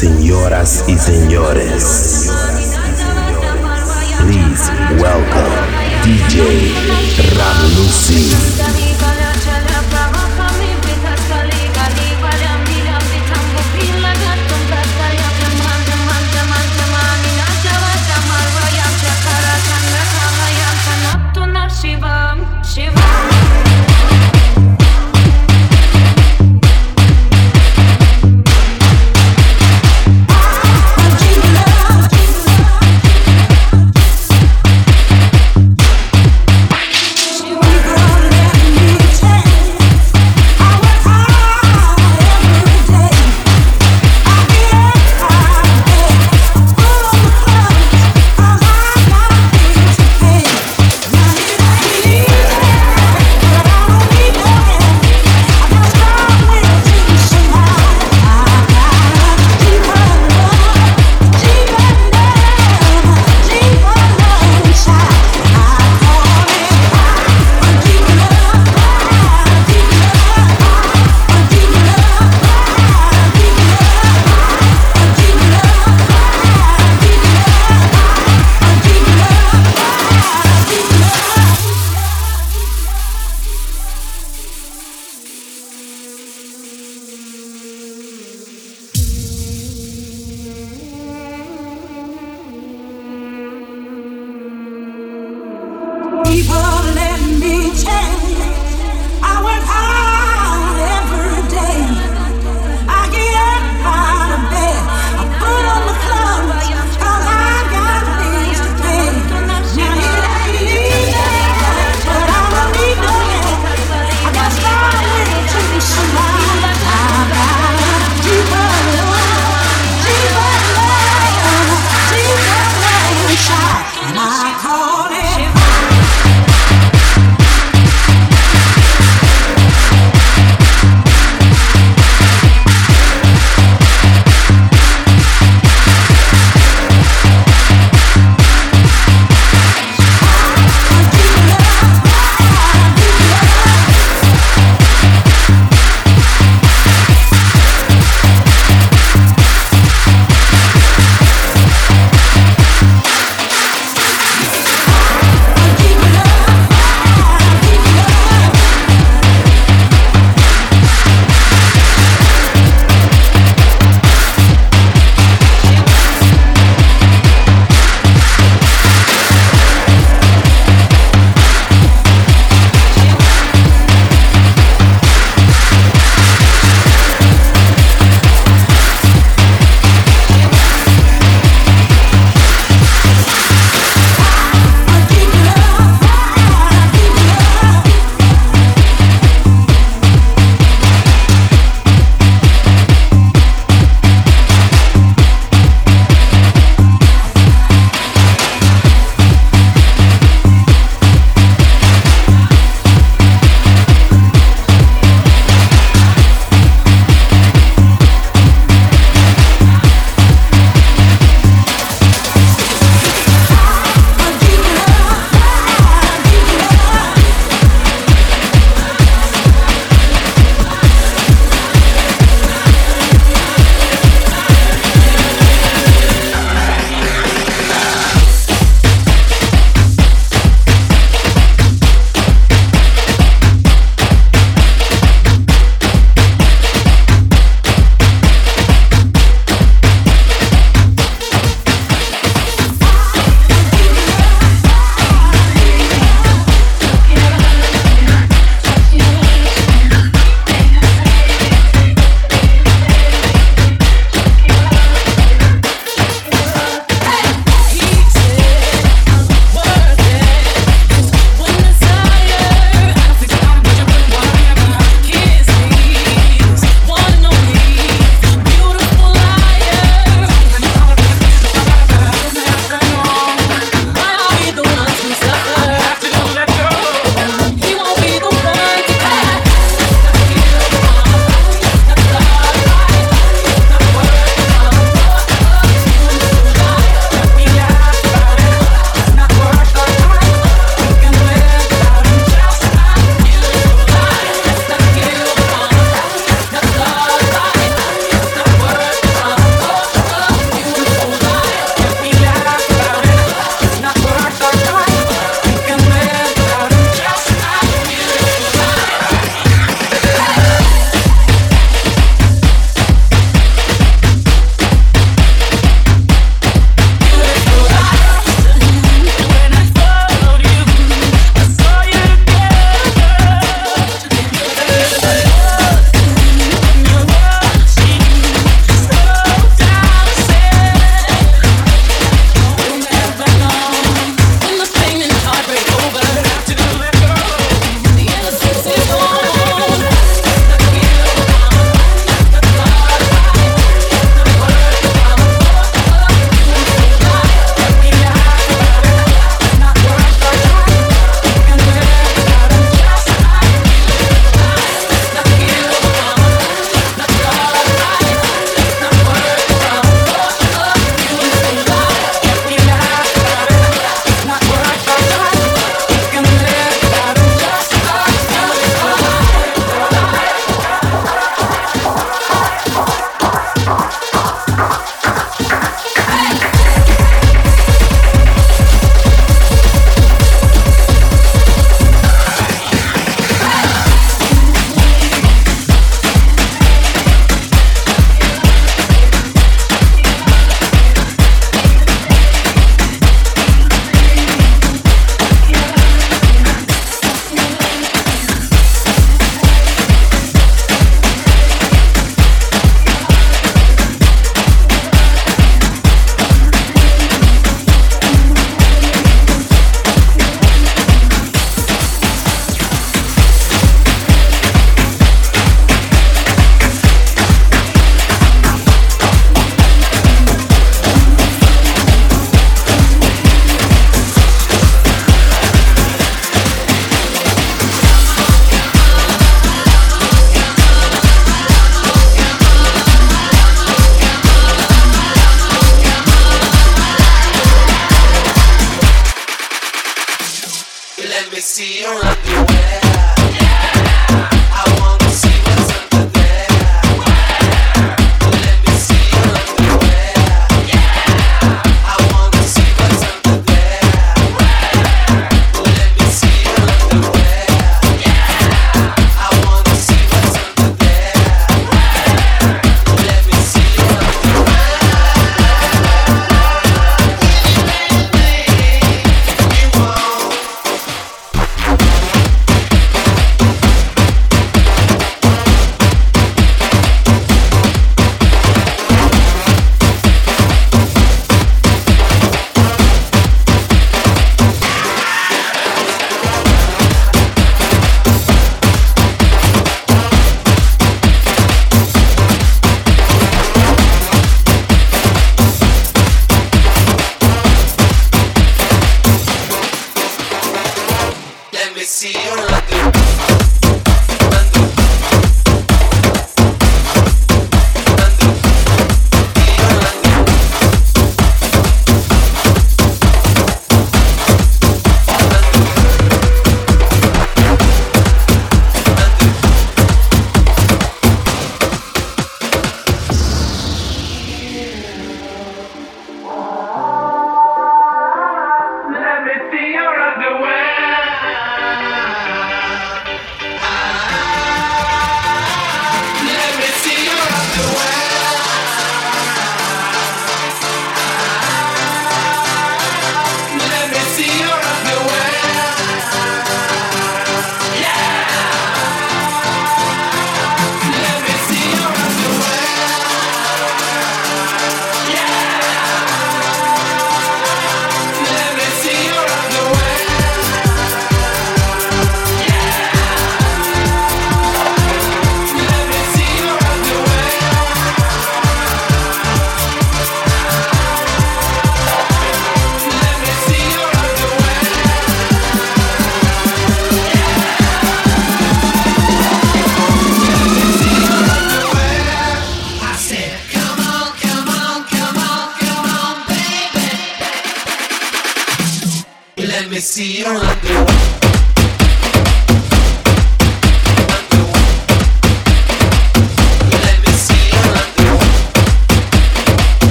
Señoras y señores, please welcome DJ Ram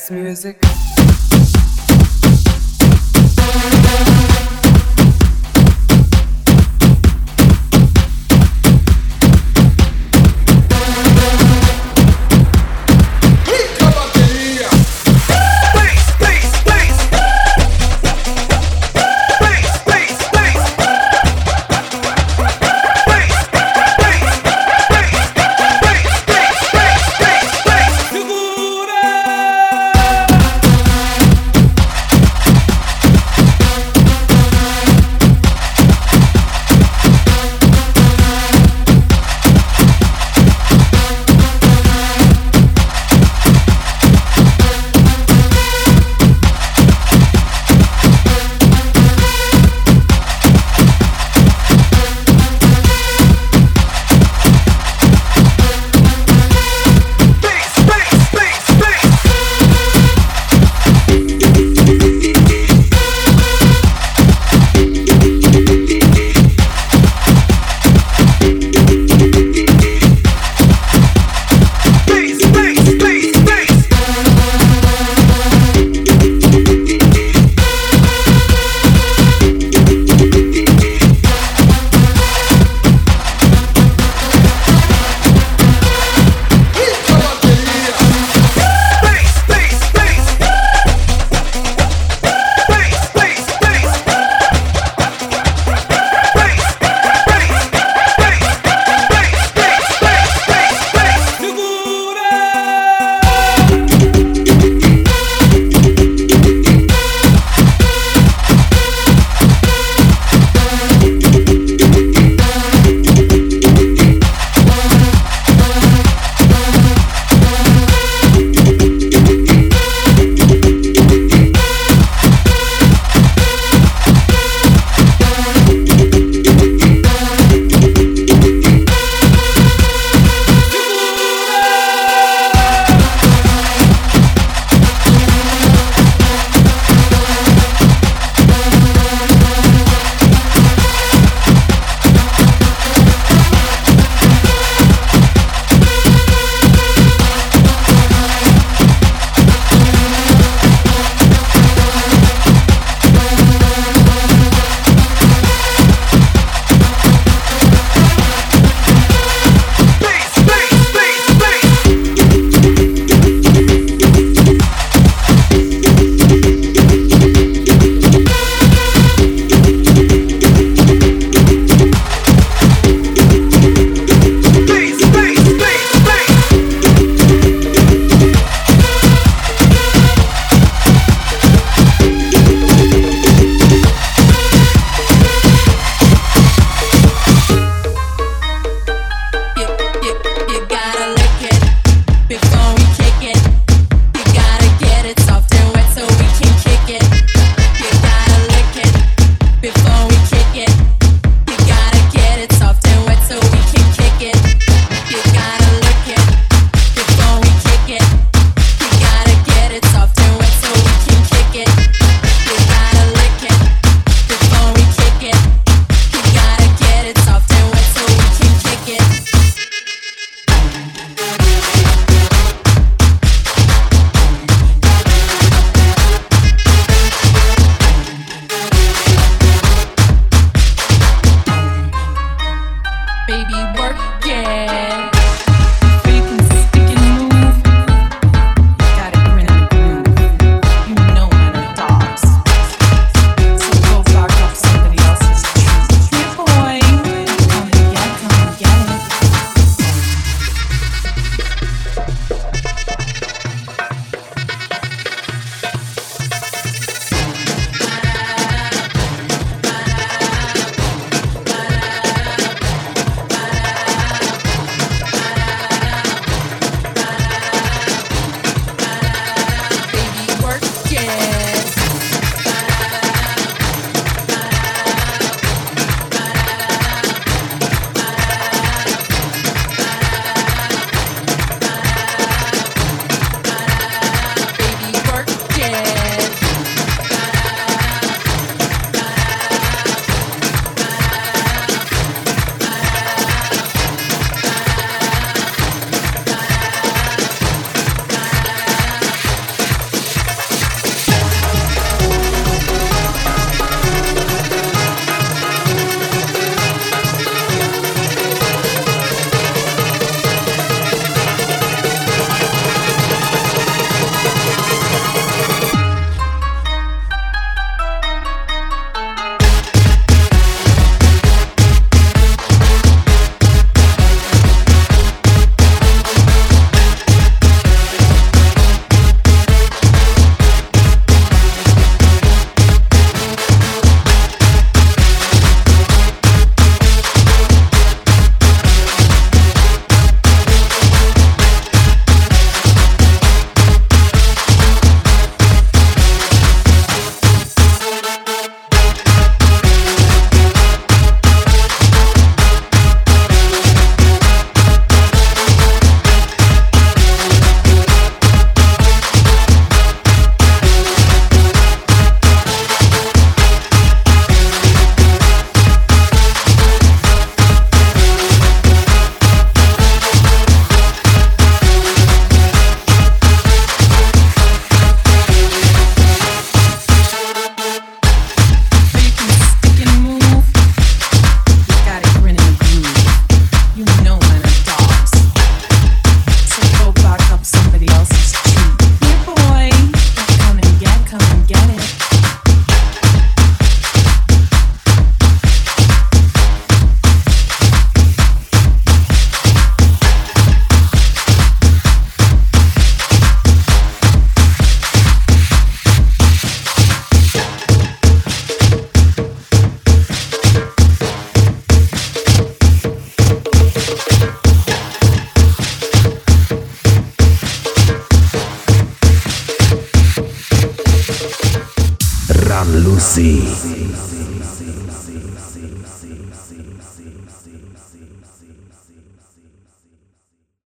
ass music.